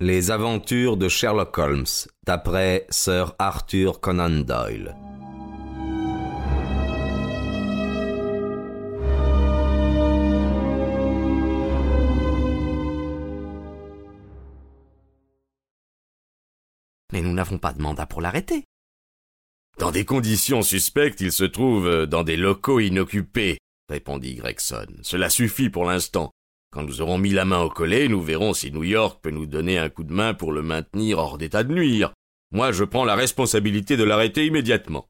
Les aventures de Sherlock Holmes, d'après Sir Arthur Conan Doyle. Mais nous n'avons pas de mandat pour l'arrêter. Dans des conditions suspectes, il se trouve dans des locaux inoccupés, répondit Gregson. Cela suffit pour l'instant. Quand nous aurons mis la main au collet, nous verrons si New York peut nous donner un coup de main pour le maintenir hors d'état de nuire. Moi, je prends la responsabilité de l'arrêter immédiatement.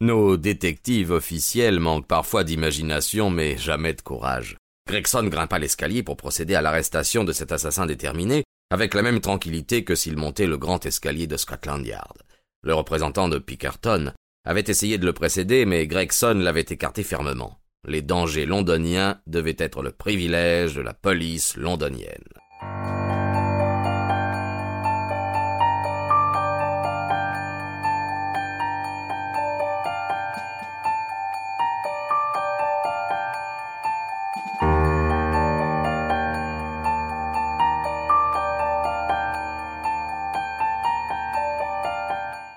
Nos détectives officiels manquent parfois d'imagination, mais jamais de courage. Gregson grimpa l'escalier pour procéder à l'arrestation de cet assassin déterminé, avec la même tranquillité que s'il montait le grand escalier de Scotland Yard. Le représentant de Pickerton avait essayé de le précéder, mais Gregson l'avait écarté fermement. Les dangers londoniens devaient être le privilège de la police londonienne.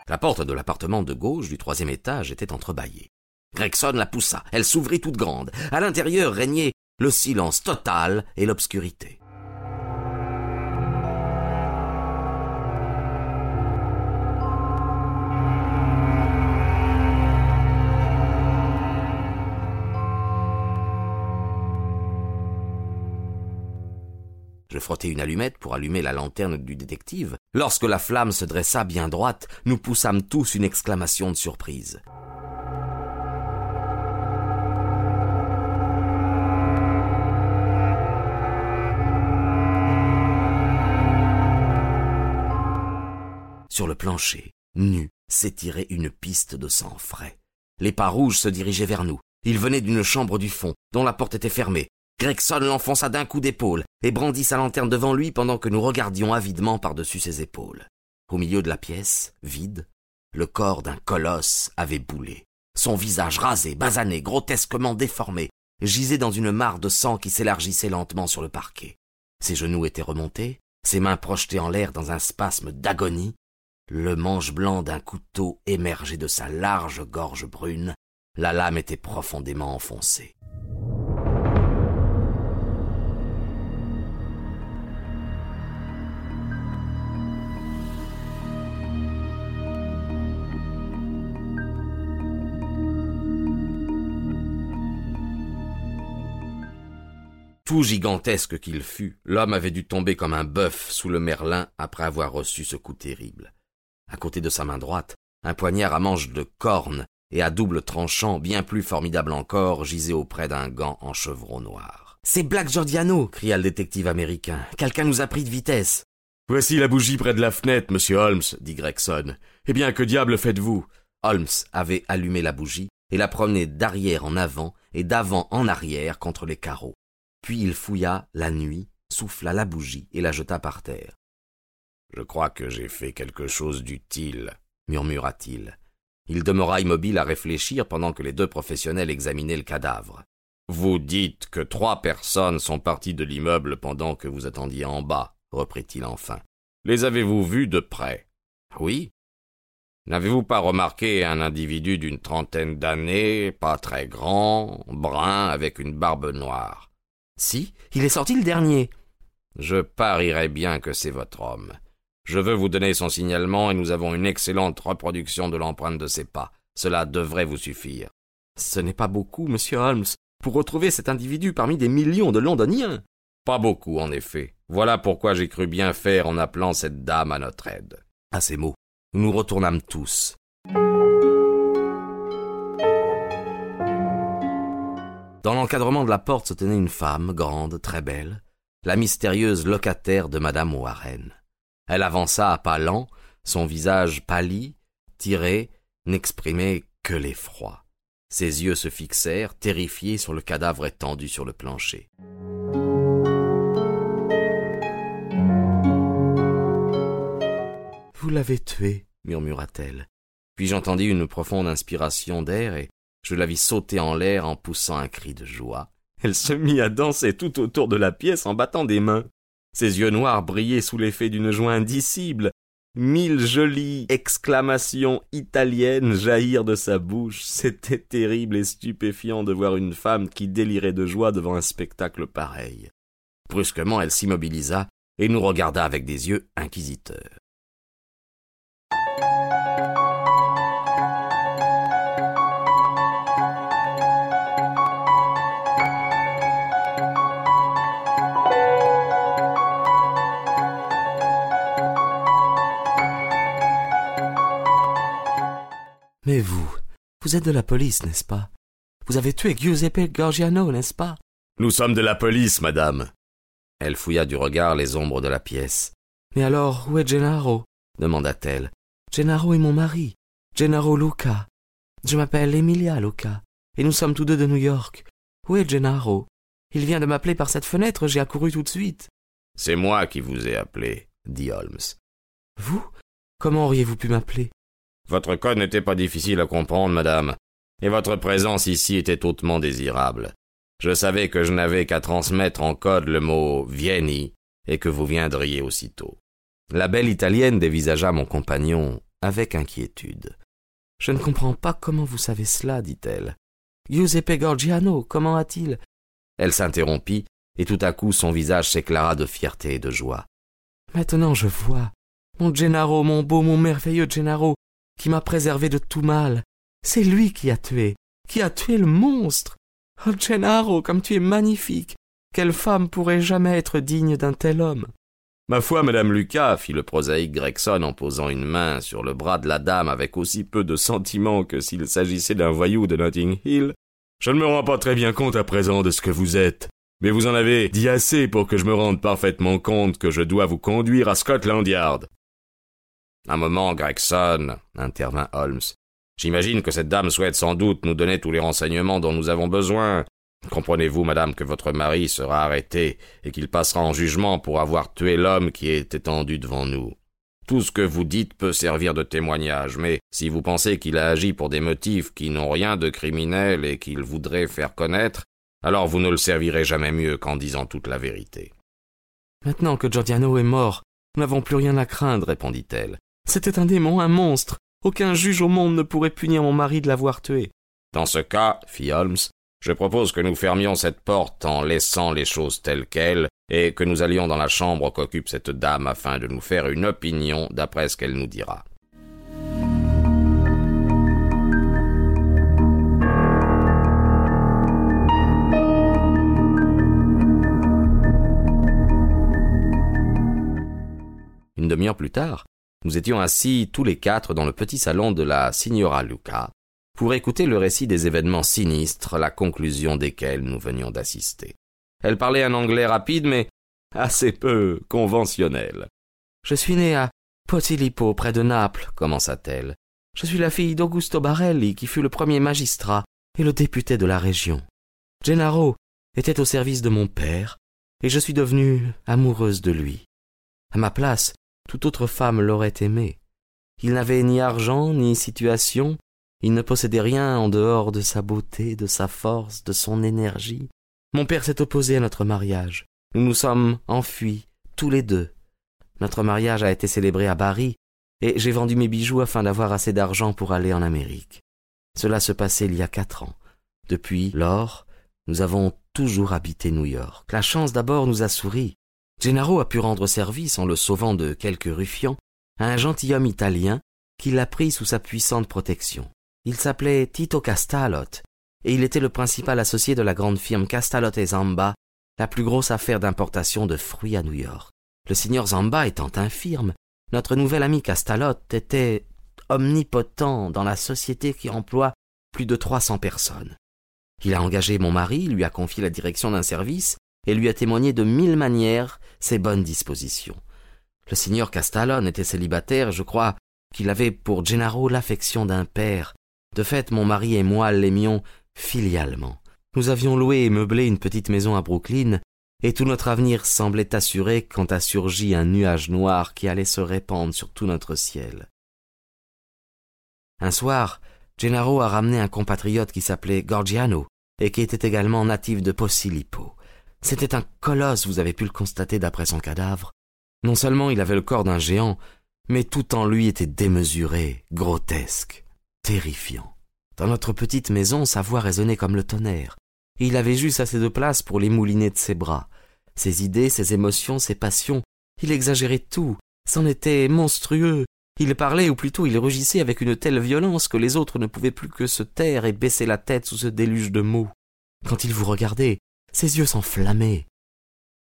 La porte de l'appartement de gauche du troisième étage était entrebâillée. Gregson la poussa. Elle s'ouvrit toute grande. À l'intérieur régnait le silence total et l'obscurité. Je frottai une allumette pour allumer la lanterne du détective. Lorsque la flamme se dressa bien droite, nous poussâmes tous une exclamation de surprise. Sur le plancher, nu, s'étirait une piste de sang frais. Les pas rouges se dirigeaient vers nous. Ils venaient d'une chambre du fond, dont la porte était fermée. Gregson l'enfonça d'un coup d'épaule et brandit sa lanterne devant lui pendant que nous regardions avidement par-dessus ses épaules. Au milieu de la pièce, vide, le corps d'un colosse avait boulé. Son visage rasé, basané, grotesquement déformé, gisait dans une mare de sang qui s'élargissait lentement sur le parquet. Ses genoux étaient remontés, ses mains projetées en l'air dans un spasme d'agonie, le manche blanc d'un couteau émergeait de sa large gorge brune, la lame était profondément enfoncée. Tout gigantesque qu'il fût, l'homme avait dû tomber comme un bœuf sous le merlin après avoir reçu ce coup terrible. À côté de sa main droite, un poignard à manche de corne et à double tranchant, bien plus formidable encore, gisait auprès d'un gant en chevron noir. C'est Black Giordiano, cria le détective américain. Quelqu'un nous a pris de vitesse. Voici la bougie près de la fenêtre, monsieur Holmes, dit Gregson. Eh bien, que diable faites-vous? Holmes avait allumé la bougie et la promenait d'arrière en avant et d'avant en arrière contre les carreaux. Puis il fouilla la nuit, souffla la bougie et la jeta par terre. Je crois que j'ai fait quelque chose d'utile, murmura-t-il. Il demeura immobile à réfléchir pendant que les deux professionnels examinaient le cadavre. Vous dites que trois personnes sont parties de l'immeuble pendant que vous attendiez en bas, reprit-il enfin. Les avez-vous vues de près? Oui. N'avez-vous pas remarqué un individu d'une trentaine d'années, pas très grand, brun, avec une barbe noire? Si, il est sorti le dernier. Je parierais bien que c'est votre homme. Je veux vous donner son signalement et nous avons une excellente reproduction de l'empreinte de ses pas. Cela devrait vous suffire. Ce n'est pas beaucoup, monsieur Holmes, pour retrouver cet individu parmi des millions de Londoniens. Pas beaucoup, en effet. Voilà pourquoi j'ai cru bien faire en appelant cette dame à notre aide. À ces mots, nous nous retournâmes tous. Dans l'encadrement de la porte se tenait une femme, grande, très belle, la mystérieuse locataire de madame Warren. Elle avança à pas lents, son visage pâli, tiré, n'exprimait que l'effroi. Ses yeux se fixèrent, terrifiés, sur le cadavre étendu sur le plancher. Vous l'avez tué, murmura-t-elle. Puis j'entendis une profonde inspiration d'air et je la vis sauter en l'air en poussant un cri de joie. Elle se mit à danser tout autour de la pièce en battant des mains. Ses yeux noirs brillaient sous l'effet d'une joie indicible. Mille jolies exclamations italiennes jaillirent de sa bouche. C'était terrible et stupéfiant de voir une femme qui délirait de joie devant un spectacle pareil. Brusquement, elle s'immobilisa et nous regarda avec des yeux inquisiteurs. Mais vous, vous êtes de la police, n'est-ce pas? Vous avez tué Giuseppe Gorgiano, n'est-ce pas? Nous sommes de la police, madame. Elle fouilla du regard les ombres de la pièce. Mais alors, où est Gennaro? demanda-t-elle. Gennaro est mon mari, Gennaro Luca. Je m'appelle Emilia Luca, et nous sommes tous deux de New York. Où est Gennaro? Il vient de m'appeler par cette fenêtre, j'ai accouru tout de suite. C'est moi qui vous ai appelé, dit Holmes. Vous? Comment auriez-vous pu m'appeler? Votre code n'était pas difficile à comprendre, madame, et votre présence ici était hautement désirable. Je savais que je n'avais qu'à transmettre en code le mot Vieni et que vous viendriez aussitôt. La belle italienne dévisagea mon compagnon avec inquiétude. Je ne comprends pas comment vous savez cela, dit-elle. Giuseppe Gorgiano, comment a-t-il? Elle s'interrompit, et tout à coup son visage s'éclaira de fierté et de joie. Maintenant je vois. Mon Gennaro, mon beau, mon merveilleux Gennaro, qui m'a préservé de tout mal. C'est lui qui a tué, qui a tué le monstre. Oh, Gennaro, comme tu es magnifique. Quelle femme pourrait jamais être digne d'un tel homme? Ma foi, madame Lucas, fit le prosaïque Gregson en posant une main sur le bras de la dame avec aussi peu de sentiment que s'il s'agissait d'un voyou de Notting Hill, je ne me rends pas très bien compte à présent de ce que vous êtes. Mais vous en avez dit assez pour que je me rende parfaitement compte que je dois vous conduire à Scotland Yard. Un moment, Gregson, intervint Holmes. J'imagine que cette dame souhaite sans doute nous donner tous les renseignements dont nous avons besoin. Comprenez-vous, madame, que votre mari sera arrêté et qu'il passera en jugement pour avoir tué l'homme qui est étendu devant nous? Tout ce que vous dites peut servir de témoignage, mais si vous pensez qu'il a agi pour des motifs qui n'ont rien de criminel et qu'il voudrait faire connaître, alors vous ne le servirez jamais mieux qu'en disant toute la vérité. Maintenant que Giordiano est mort, nous n'avons plus rien à craindre, répondit-elle. C'était un démon, un monstre. Aucun juge au monde ne pourrait punir mon mari de l'avoir tué. Dans ce cas, fit Holmes, je propose que nous fermions cette porte en laissant les choses telles quelles, et que nous allions dans la chambre qu'occupe cette dame afin de nous faire une opinion d'après ce qu'elle nous dira. Une demi-heure plus tard, nous étions assis tous les quatre dans le petit salon de la signora Luca pour écouter le récit des événements sinistres, la conclusion desquels nous venions d'assister. Elle parlait un anglais rapide, mais assez peu conventionnel. Je suis née à Posillipo, près de Naples, commença-t-elle. Je suis la fille d'Augusto Barelli, qui fut le premier magistrat et le député de la région. Gennaro était au service de mon père, et je suis devenue amoureuse de lui. À ma place, toute autre femme l'aurait aimé. Il n'avait ni argent, ni situation, il ne possédait rien en dehors de sa beauté, de sa force, de son énergie. Mon père s'est opposé à notre mariage. Nous nous sommes enfuis, tous les deux. Notre mariage a été célébré à Paris, et j'ai vendu mes bijoux afin d'avoir assez d'argent pour aller en Amérique. Cela se passait il y a quatre ans. Depuis lors, nous avons toujours habité New York. La chance d'abord nous a souri. Gennaro a pu rendre service en le sauvant de quelques ruffians à un gentilhomme italien qui l'a pris sous sa puissante protection. Il s'appelait Tito Castalot, et il était le principal associé de la grande firme Castalot et Zamba, la plus grosse affaire d'importation de fruits à New York. Le signor Zamba étant infirme, notre nouvel ami Castalot était omnipotent dans la société qui emploie plus de trois cents personnes. Il a engagé mon mari, lui a confié la direction d'un service, et lui a témoigné de mille manières ses bonnes dispositions. Le signor Castalon était célibataire, je crois qu'il avait pour Gennaro l'affection d'un père. De fait, mon mari et moi l'aimions filialement. Nous avions loué et meublé une petite maison à Brooklyn, et tout notre avenir semblait assuré quand a surgi un nuage noir qui allait se répandre sur tout notre ciel. Un soir, Gennaro a ramené un compatriote qui s'appelait Gorgiano, et qui était également natif de Posillipo. C'était un colosse, vous avez pu le constater d'après son cadavre. Non seulement il avait le corps d'un géant, mais tout en lui était démesuré, grotesque, terrifiant. Dans notre petite maison, sa voix résonnait comme le tonnerre, il avait juste assez de place pour les mouliner de ses bras. Ses idées, ses émotions, ses passions, il exagérait tout, c'en était monstrueux. Il parlait, ou plutôt il rugissait avec une telle violence que les autres ne pouvaient plus que se taire et baisser la tête sous ce déluge de mots. Quand il vous regardait, ses yeux s'enflammaient.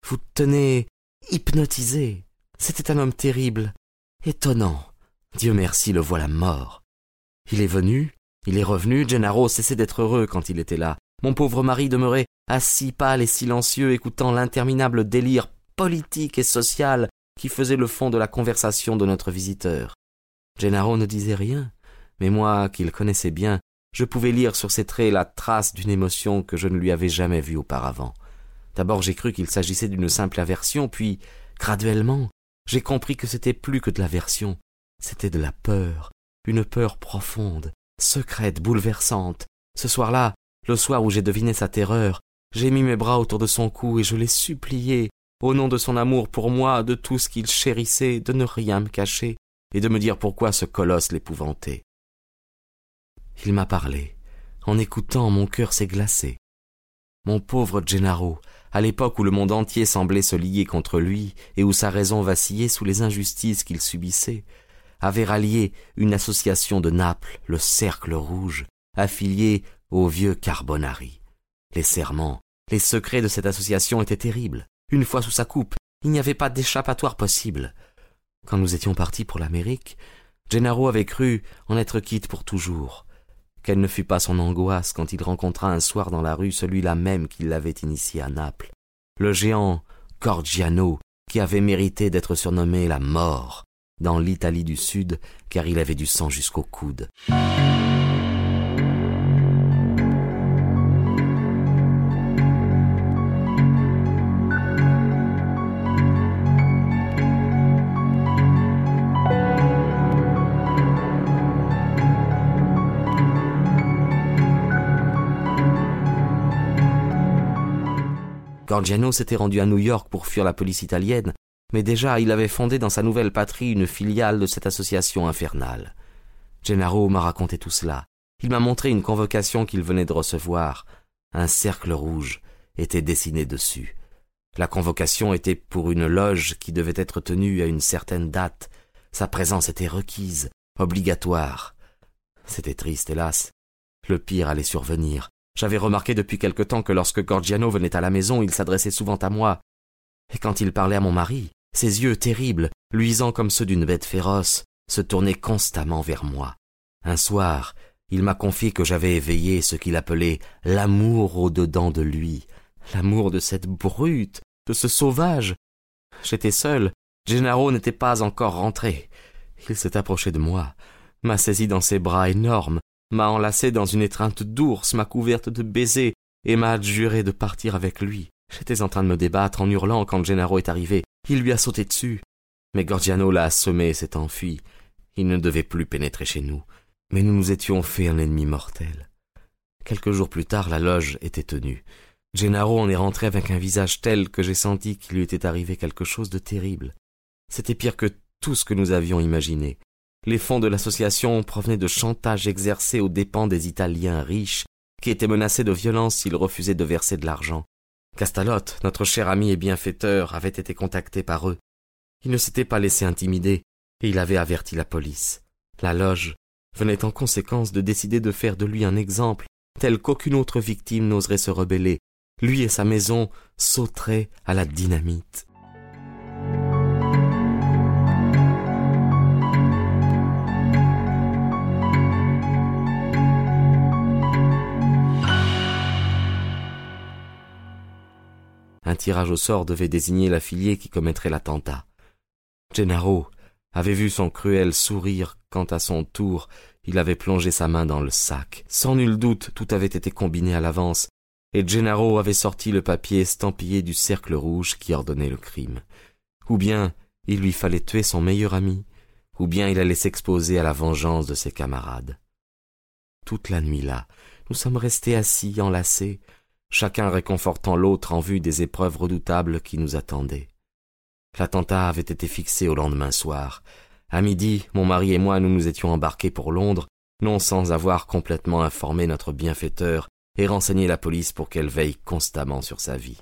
Vous tenez hypnotisé. C'était un homme terrible, étonnant. Dieu merci, le voilà mort. Il est venu, il est revenu, Gennaro cessait d'être heureux quand il était là. Mon pauvre mari demeurait assis pâle et silencieux, écoutant l'interminable délire politique et social qui faisait le fond de la conversation de notre visiteur. Gennaro ne disait rien, mais moi, qui le connaissais bien, je pouvais lire sur ses traits la trace d'une émotion que je ne lui avais jamais vue auparavant. D'abord j'ai cru qu'il s'agissait d'une simple aversion, puis, graduellement, j'ai compris que c'était plus que de l'aversion, c'était de la peur, une peur profonde, secrète, bouleversante. Ce soir-là, le soir où j'ai deviné sa terreur, j'ai mis mes bras autour de son cou et je l'ai supplié, au nom de son amour pour moi, de tout ce qu'il chérissait, de ne rien me cacher, et de me dire pourquoi ce colosse l'épouvantait. Il m'a parlé. En écoutant, mon cœur s'est glacé. Mon pauvre Gennaro, à l'époque où le monde entier semblait se lier contre lui et où sa raison vacillait sous les injustices qu'il subissait, avait rallié une association de Naples, le Cercle Rouge, affiliée au vieux Carbonari. Les serments, les secrets de cette association étaient terribles. Une fois sous sa coupe, il n'y avait pas d'échappatoire possible. Quand nous étions partis pour l'Amérique, Gennaro avait cru en être quitte pour toujours. Quelle ne fut pas son angoisse quand il rencontra un soir dans la rue celui-là même qui l'avait initié à Naples, le géant Corgiano, qui avait mérité d'être surnommé la mort dans l'Italie du Sud, car il avait du sang jusqu'au coude. Gorgiano s'était rendu à New York pour fuir la police italienne, mais déjà il avait fondé dans sa nouvelle patrie une filiale de cette association infernale. Gennaro m'a raconté tout cela. Il m'a montré une convocation qu'il venait de recevoir. Un cercle rouge était dessiné dessus. La convocation était pour une loge qui devait être tenue à une certaine date. Sa présence était requise, obligatoire. C'était triste, hélas. Le pire allait survenir. J'avais remarqué depuis quelque temps que lorsque Gorgiano venait à la maison, il s'adressait souvent à moi. Et quand il parlait à mon mari, ses yeux terribles, luisants comme ceux d'une bête féroce, se tournaient constamment vers moi. Un soir, il m'a confié que j'avais éveillé ce qu'il appelait l'amour au-dedans de lui, l'amour de cette brute, de ce sauvage. J'étais seul, Gennaro n'était pas encore rentré. Il s'est approché de moi, m'a saisi dans ses bras énormes, m'a enlacé dans une étreinte d'ours, m'a couverte de baisers, et m'a adjuré de partir avec lui. J'étais en train de me débattre en hurlant quand Gennaro est arrivé. Il lui a sauté dessus. Mais Gorgiano l'a assommé et s'est enfui. Il ne devait plus pénétrer chez nous. Mais nous nous étions fait un ennemi mortel. Quelques jours plus tard, la loge était tenue. Gennaro en est rentré avec un visage tel que j'ai senti qu'il lui était arrivé quelque chose de terrible. C'était pire que tout ce que nous avions imaginé. Les fonds de l'association provenaient de chantages exercés aux dépens des Italiens riches, qui étaient menacés de violence s'ils refusaient de verser de l'argent. Castalotte, notre cher ami et bienfaiteur, avait été contacté par eux. Il ne s'était pas laissé intimider, et il avait averti la police. La loge venait en conséquence de décider de faire de lui un exemple tel qu'aucune autre victime n'oserait se rebeller. Lui et sa maison sauteraient à la dynamite. Un tirage au sort devait désigner l'affilié qui commettrait l'attentat. Gennaro avait vu son cruel sourire quand à son tour il avait plongé sa main dans le sac. Sans nul doute tout avait été combiné à l'avance, et Gennaro avait sorti le papier estampillé du cercle rouge qui ordonnait le crime. Ou bien il lui fallait tuer son meilleur ami, ou bien il allait s'exposer à la vengeance de ses camarades. Toute la nuit là, nous sommes restés assis, enlacés, chacun réconfortant l'autre en vue des épreuves redoutables qui nous attendaient. L'attentat avait été fixé au lendemain soir. À midi, mon mari et moi nous nous étions embarqués pour Londres, non sans avoir complètement informé notre bienfaiteur et renseigné la police pour qu'elle veille constamment sur sa vie.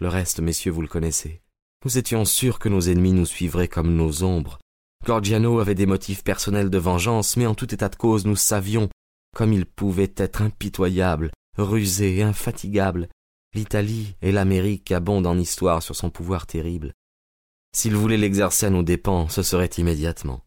Le reste, messieurs, vous le connaissez. Nous étions sûrs que nos ennemis nous suivraient comme nos ombres. Gorgiano avait des motifs personnels de vengeance, mais en tout état de cause nous savions comme il pouvait être impitoyable, rusé et infatigable. L'Italie et l'Amérique abondent en histoire sur son pouvoir terrible. S'il voulait l'exercer à nos dépens, ce serait immédiatement.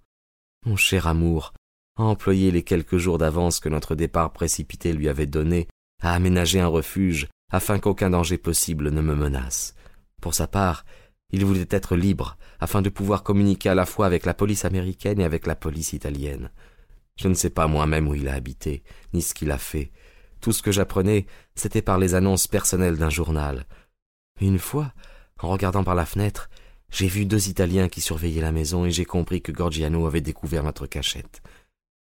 Mon cher amour, employer les quelques jours d'avance que notre départ précipité lui avait donnés à aménager un refuge afin qu'aucun danger possible ne me menace. Pour sa part, il voulait être libre afin de pouvoir communiquer à la fois avec la police américaine et avec la police italienne. Je ne sais pas moi-même où il a habité, ni ce qu'il a fait. Tout ce que j'apprenais, c'était par les annonces personnelles d'un journal. Une fois, en regardant par la fenêtre, j'ai vu deux Italiens qui surveillaient la maison et j'ai compris que Gorgiano avait découvert notre cachette.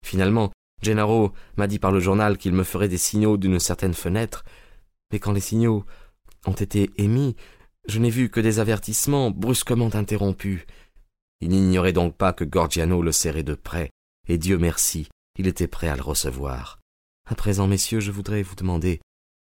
Finalement, Gennaro m'a dit par le journal qu'il me ferait des signaux d'une certaine fenêtre, mais quand les signaux ont été émis, je n'ai vu que des avertissements brusquement interrompus. Il n'ignorait donc pas que Gorgiano le serrait de près, et Dieu merci, il était prêt à le recevoir. À présent, messieurs, je voudrais vous demander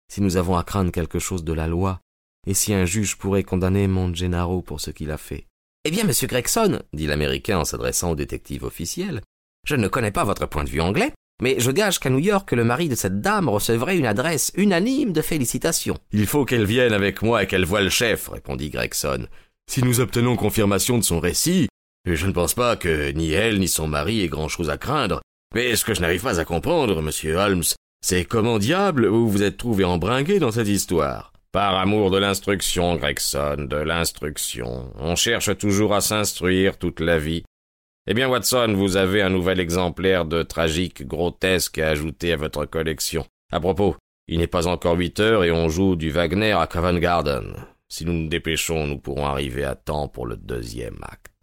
si nous avons à craindre quelque chose de la loi, et si un juge pourrait condamner mon Gennaro pour ce qu'il a fait. Eh bien, monsieur Gregson, dit l'Américain en s'adressant au détective officiel, je ne connais pas votre point de vue anglais, mais je gage qu'à New York, le mari de cette dame recevrait une adresse unanime de félicitations. Il faut qu'elle vienne avec moi et qu'elle voie le chef, répondit Gregson. Si nous obtenons confirmation de son récit, je ne pense pas que ni elle ni son mari aient grand-chose à craindre. Mais ce que je n'arrive pas à comprendre, monsieur Holmes, c'est comment diable vous vous êtes trouvé embringué dans cette histoire. Par amour de l'instruction, Gregson, de l'instruction. On cherche toujours à s'instruire toute la vie. Eh bien, Watson, vous avez un nouvel exemplaire de tragique grotesque à ajouter à votre collection. À propos, il n'est pas encore huit heures et on joue du Wagner à Covent Garden. Si nous nous dépêchons, nous pourrons arriver à temps pour le deuxième acte.